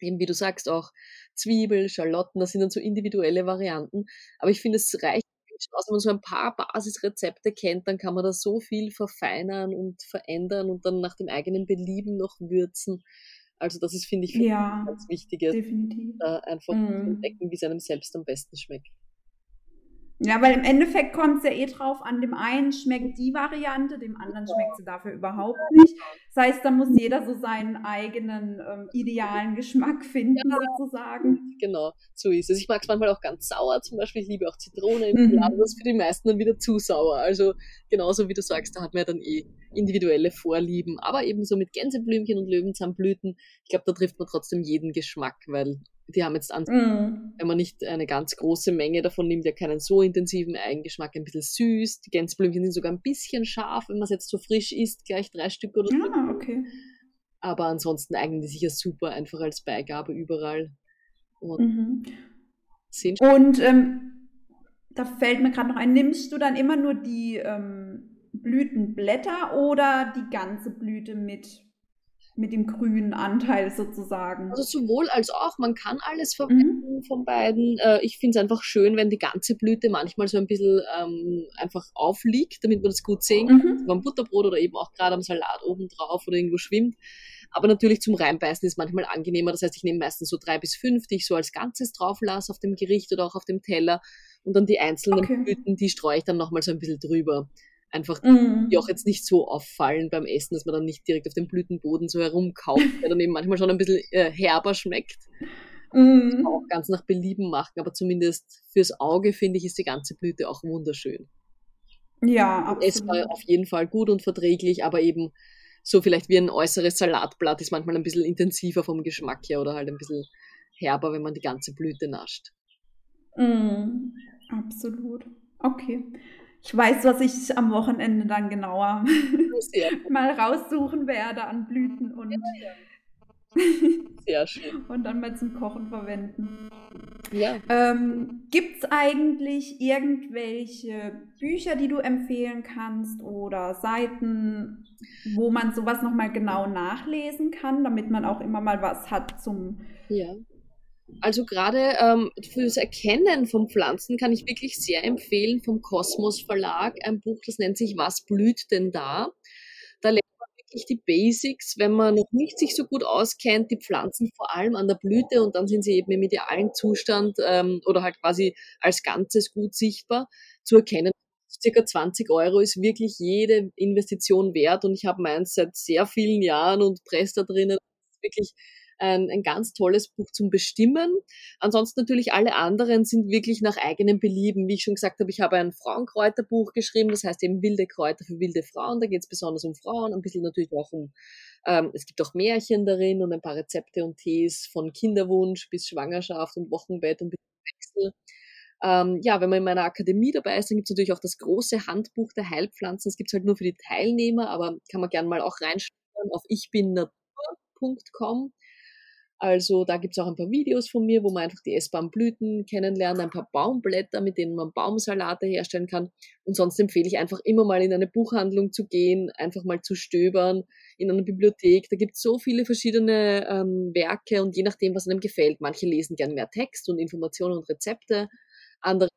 eben wie du sagst auch Zwiebel, Schalotten, das sind dann so individuelle Varianten. Aber ich finde, es reicht aus, wenn man so ein paar Basisrezepte kennt, dann kann man da so viel verfeinern und verändern und dann nach dem eigenen Belieben noch würzen. Also das ist, finde ich, ja, ganz wichtig, da einfach mm. zu entdecken, wie es einem selbst am besten schmeckt. Ja, weil im Endeffekt kommt es ja eh drauf an, dem einen schmeckt die Variante, dem anderen schmeckt sie dafür überhaupt nicht. Das heißt, da muss jeder so seinen eigenen ähm, idealen Geschmack finden, ja. sozusagen. Genau, so ist es. Ich mag es manchmal auch ganz sauer, zum Beispiel. Ich liebe auch Zitrone im mhm. das ist für die meisten dann wieder zu sauer. Also genauso wie du sagst, da hat man ja dann eh individuelle Vorlieben. Aber eben so mit Gänseblümchen und Löwenzahnblüten, ich glaube, da trifft man trotzdem jeden Geschmack, weil die haben jetzt an, mm. wenn man nicht eine ganz große Menge davon nimmt, ja keinen so intensiven Eigengeschmack, ein bisschen süß. Die Gänseblümchen sind sogar ein bisschen scharf, wenn man es jetzt so frisch isst, gleich drei Stück oder so. Ah, okay. Aber ansonsten eignen die sich ja super, einfach als Beigabe überall. Und, mhm. Und ähm, da fällt mir gerade noch ein, nimmst du dann immer nur die ähm, Blütenblätter oder die ganze Blüte mit? Mit dem grünen Anteil sozusagen. Also sowohl als auch, man kann alles verwenden mhm. von beiden. Äh, ich finde es einfach schön, wenn die ganze Blüte manchmal so ein bisschen ähm, einfach aufliegt, damit man das gut sehen kann, mhm. beim Butterbrot oder eben auch gerade am Salat oben drauf oder irgendwo schwimmt. Aber natürlich zum Reinbeißen ist manchmal angenehmer. Das heißt, ich nehme meistens so drei bis fünf, die ich so als Ganzes drauf lasse auf dem Gericht oder auch auf dem Teller. Und dann die einzelnen okay. Blüten, die streue ich dann nochmal so ein bisschen drüber einfach mm. die auch jetzt nicht so auffallen beim Essen, dass man dann nicht direkt auf dem Blütenboden so herumkauft, der dann eben manchmal schon ein bisschen äh, herber schmeckt. Mm. Auch ganz nach Belieben machen, aber zumindest fürs Auge finde ich, ist die ganze Blüte auch wunderschön. Ja, absolut. Essbar auf jeden Fall gut und verträglich, aber eben so vielleicht wie ein äußeres Salatblatt ist manchmal ein bisschen intensiver vom Geschmack her oder halt ein bisschen herber, wenn man die ganze Blüte nascht. Mm, absolut. Okay. Ich weiß, was ich am Wochenende dann genauer mal raussuchen werde an Blüten und sehr schön. und dann mal zum Kochen verwenden. Ja. Ähm, Gibt es eigentlich irgendwelche Bücher, die du empfehlen kannst oder Seiten, wo man sowas nochmal genau nachlesen kann, damit man auch immer mal was hat zum ja. Also gerade ähm, fürs Erkennen von Pflanzen kann ich wirklich sehr empfehlen vom Kosmos Verlag ein Buch, das nennt sich Was blüht denn da? Da lernt man wirklich die Basics, wenn man noch nicht sich so gut auskennt, die Pflanzen vor allem an der Blüte und dann sind sie eben im idealen Zustand ähm, oder halt quasi als Ganzes gut sichtbar zu erkennen. Circa 20 Euro ist wirklich jede Investition wert und ich habe meins seit sehr vielen Jahren und presse da drinnen wirklich ein, ein ganz tolles Buch zum Bestimmen. Ansonsten natürlich alle anderen sind wirklich nach eigenem Belieben. Wie ich schon gesagt habe, ich habe ein Frauenkräuterbuch geschrieben, das heißt eben wilde Kräuter für wilde Frauen. Da geht es besonders um Frauen, ein bisschen natürlich auch um, ähm, es gibt auch Märchen darin und ein paar Rezepte und Tees von Kinderwunsch bis Schwangerschaft und Wochenbett und Wechsel. Ähm, ja, wenn man in meiner Akademie dabei ist, dann gibt es natürlich auch das große Handbuch der Heilpflanzen. Das gibt es halt nur für die Teilnehmer, aber kann man gerne mal auch reinschauen auf ichbinnatur.com. Also da gibt's auch ein paar Videos von mir, wo man einfach die essbaren Blüten kennenlernt, ein paar Baumblätter, mit denen man Baumsalate herstellen kann. Und sonst empfehle ich einfach immer mal in eine Buchhandlung zu gehen, einfach mal zu stöbern, in einer Bibliothek. Da gibt's so viele verschiedene ähm, Werke und je nachdem, was einem gefällt. Manche lesen gern mehr Text und Informationen und Rezepte, andere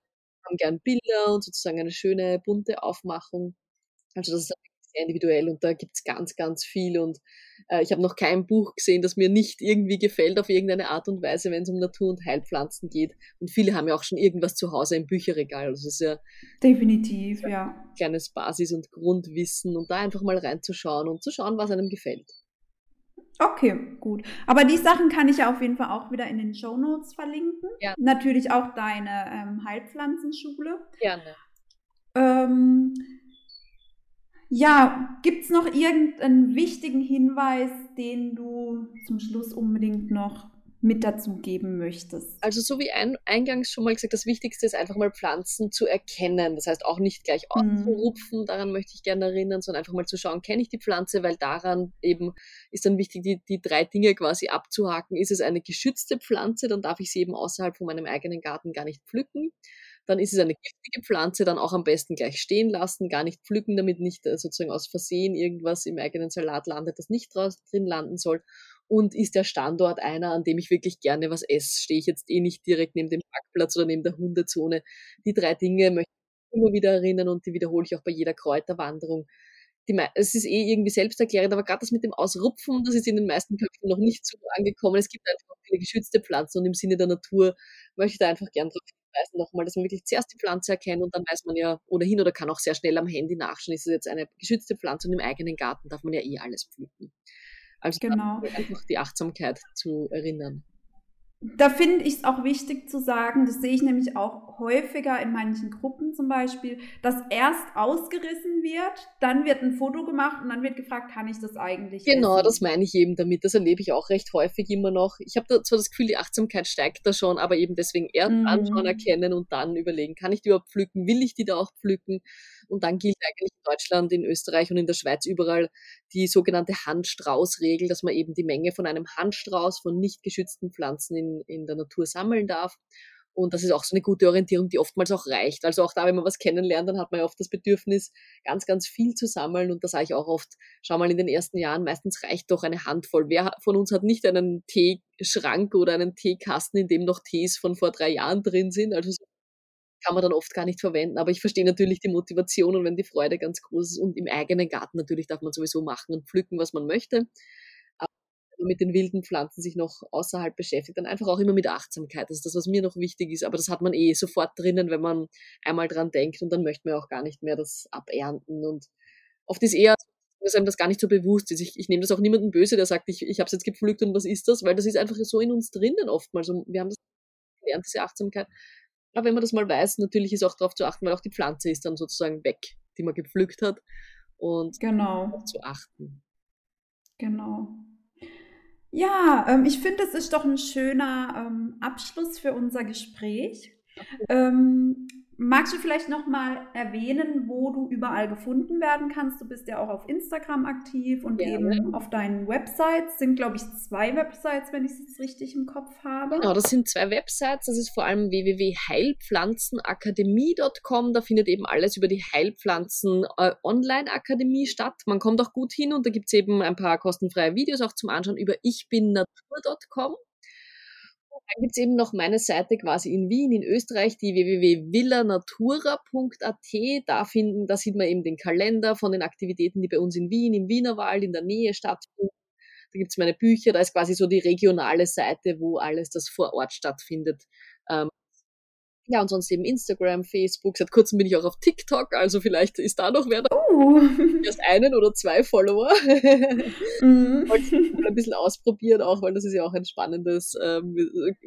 haben gern Bilder und sozusagen eine schöne bunte Aufmachung. Also das ist sehr individuell und da gibt's ganz, ganz viel. Und äh, ich habe noch kein Buch gesehen, das mir nicht irgendwie gefällt auf irgendeine Art und Weise, wenn es um Natur- und Heilpflanzen geht. Und viele haben ja auch schon irgendwas zu Hause im Bücherregal. Also es ist ja definitiv, ja. Kleines Basis- und Grundwissen und da einfach mal reinzuschauen und zu schauen, was einem gefällt. Okay, gut. Aber die Sachen kann ich ja auf jeden Fall auch wieder in den Show Notes verlinken. Ja. Natürlich auch deine ähm, Heilpflanzenschule. Gerne. Ähm, ja, gibt es noch irgendeinen wichtigen Hinweis, den du zum Schluss unbedingt noch mit dazu geben möchtest? Also so wie ein, eingangs schon mal gesagt, das Wichtigste ist einfach mal Pflanzen zu erkennen. Das heißt auch nicht gleich auszurupfen, mhm. daran möchte ich gerne erinnern, sondern einfach mal zu schauen, kenne ich die Pflanze, weil daran eben ist dann wichtig, die, die drei Dinge quasi abzuhaken. Ist es eine geschützte Pflanze, dann darf ich sie eben außerhalb von meinem eigenen Garten gar nicht pflücken dann ist es eine giftige Pflanze, dann auch am besten gleich stehen lassen, gar nicht pflücken, damit nicht äh, sozusagen aus Versehen irgendwas im eigenen Salat landet, das nicht drin landen soll. Und ist der Standort einer, an dem ich wirklich gerne was esse? Stehe ich jetzt eh nicht direkt neben dem Parkplatz oder neben der Hundezone? Die drei Dinge möchte ich immer wieder erinnern und die wiederhole ich auch bei jeder Kräuterwanderung. Es ist eh irgendwie selbsterklärend, aber gerade das mit dem Ausrupfen, das ist in den meisten Köpfen noch nicht so angekommen. Es gibt einfach viele geschützte Pflanzen und im Sinne der Natur möchte ich da einfach gern drauf hinweisen nochmal, dass man wirklich zuerst die Pflanze erkennt und dann weiß man ja ohnehin oder kann auch sehr schnell am Handy nachschauen, ist es jetzt eine geschützte Pflanze und im eigenen Garten darf man ja eh alles pflücken. Also genau. einfach die Achtsamkeit zu erinnern. Da finde ich es auch wichtig zu sagen, das sehe ich nämlich auch häufiger in manchen Gruppen zum Beispiel, dass erst ausgerissen wird, dann wird ein Foto gemacht und dann wird gefragt, kann ich das eigentlich? Genau, essen? das meine ich eben damit. Das erlebe ich auch recht häufig immer noch. Ich habe da zwar das Gefühl, die Achtsamkeit steigt da schon, aber eben deswegen erst mhm. anschauen, erkennen und dann überlegen, kann ich die überhaupt pflücken? Will ich die da auch pflücken? Und dann gilt eigentlich in Deutschland, in Österreich und in der Schweiz überall die sogenannte Handstraußregel, dass man eben die Menge von einem Handstrauß von nicht geschützten Pflanzen in, in der Natur sammeln darf. Und das ist auch so eine gute Orientierung, die oftmals auch reicht. Also auch da, wenn man was kennenlernt, dann hat man ja oft das Bedürfnis, ganz, ganz viel zu sammeln. Und da sage ich auch oft, schau mal in den ersten Jahren, meistens reicht doch eine Handvoll. Wer von uns hat nicht einen Teeschrank oder einen Teekasten, in dem noch Tees von vor drei Jahren drin sind? Also so kann man dann oft gar nicht verwenden. Aber ich verstehe natürlich die Motivation und wenn die Freude ganz groß ist und im eigenen Garten natürlich darf man sowieso machen und pflücken, was man möchte. Aber wenn man mit den wilden Pflanzen sich noch außerhalb beschäftigt, dann einfach auch immer mit Achtsamkeit. Das ist das, was mir noch wichtig ist. Aber das hat man eh sofort drinnen, wenn man einmal dran denkt und dann möchte man auch gar nicht mehr das abernten. Und oft ist eher dass einem das gar nicht so bewusst ist. Ich, ich nehme das auch niemandem böse, der sagt, ich, ich habe es jetzt gepflückt und was ist das? Weil das ist einfach so in uns drinnen oftmals. Und wir haben das gelernt, diese Achtsamkeit. Aber wenn man das mal weiß, natürlich ist auch darauf zu achten, weil auch die Pflanze ist dann sozusagen weg, die man gepflückt hat. Und genau. zu achten. Genau. Ja, ähm, ich finde, es ist doch ein schöner ähm, Abschluss für unser Gespräch. Ähm, Magst du vielleicht noch mal erwähnen, wo du überall gefunden werden kannst? Du bist ja auch auf Instagram aktiv und ja, eben auf deinen Websites. Sind, glaube ich, zwei Websites, wenn ich es jetzt richtig im Kopf habe. Genau, das sind zwei Websites. Das ist vor allem www.heilpflanzenakademie.com. Da findet eben alles über die Heilpflanzen äh, Online-Akademie statt. Man kommt auch gut hin und da gibt es eben ein paar kostenfreie Videos auch zum Anschauen über ichbinnatur.com Dann gibt es eben noch meine Seite quasi in Wien, in Österreich, die www.villanatura.at. Da finden, da sieht man eben den Kalender von den Aktivitäten, die bei uns in Wien, im Wienerwald, in der Nähe stattfinden. Da gibt es meine Bücher, da ist quasi so die regionale Seite, wo alles das vor Ort stattfindet. Ähm, ja, und sonst eben Instagram, Facebook. Seit kurzem bin ich auch auf TikTok, also vielleicht ist da noch wer da. Oh. Erst einen oder zwei Follower. Wollte ich ein bisschen ausprobieren, auch weil das ist ja auch ein spannendes ähm,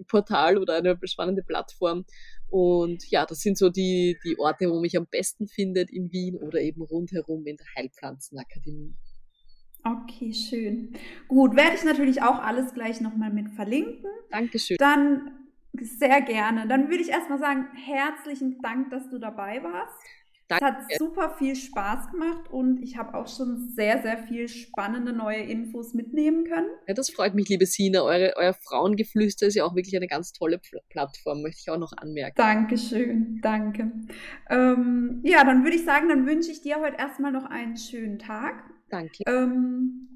Portal oder eine spannende Plattform. Und ja, das sind so die, die Orte, wo man mich am besten findet in Wien oder eben rundherum in der Heilpflanzenakademie. Okay, schön. Gut, werde ich natürlich auch alles gleich nochmal mit verlinken. Dankeschön. Dann sehr gerne. Dann würde ich erstmal sagen, herzlichen Dank, dass du dabei warst. Danke. Es hat super viel Spaß gemacht und ich habe auch schon sehr, sehr viel spannende neue Infos mitnehmen können. Ja, das freut mich, liebe Sina. Eure, euer Frauengeflüster ist ja auch wirklich eine ganz tolle Plattform, möchte ich auch noch anmerken. Dankeschön, danke. Ähm, ja, dann würde ich sagen, dann wünsche ich dir heute erstmal noch einen schönen Tag. Danke. Ähm,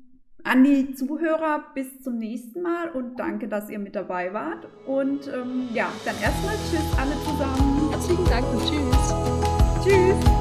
an die Zuhörer bis zum nächsten Mal und danke, dass ihr mit dabei wart. Und ähm, ja, dann erstmal Tschüss alle zusammen. Herzlichen Dank und Tschüss. 雨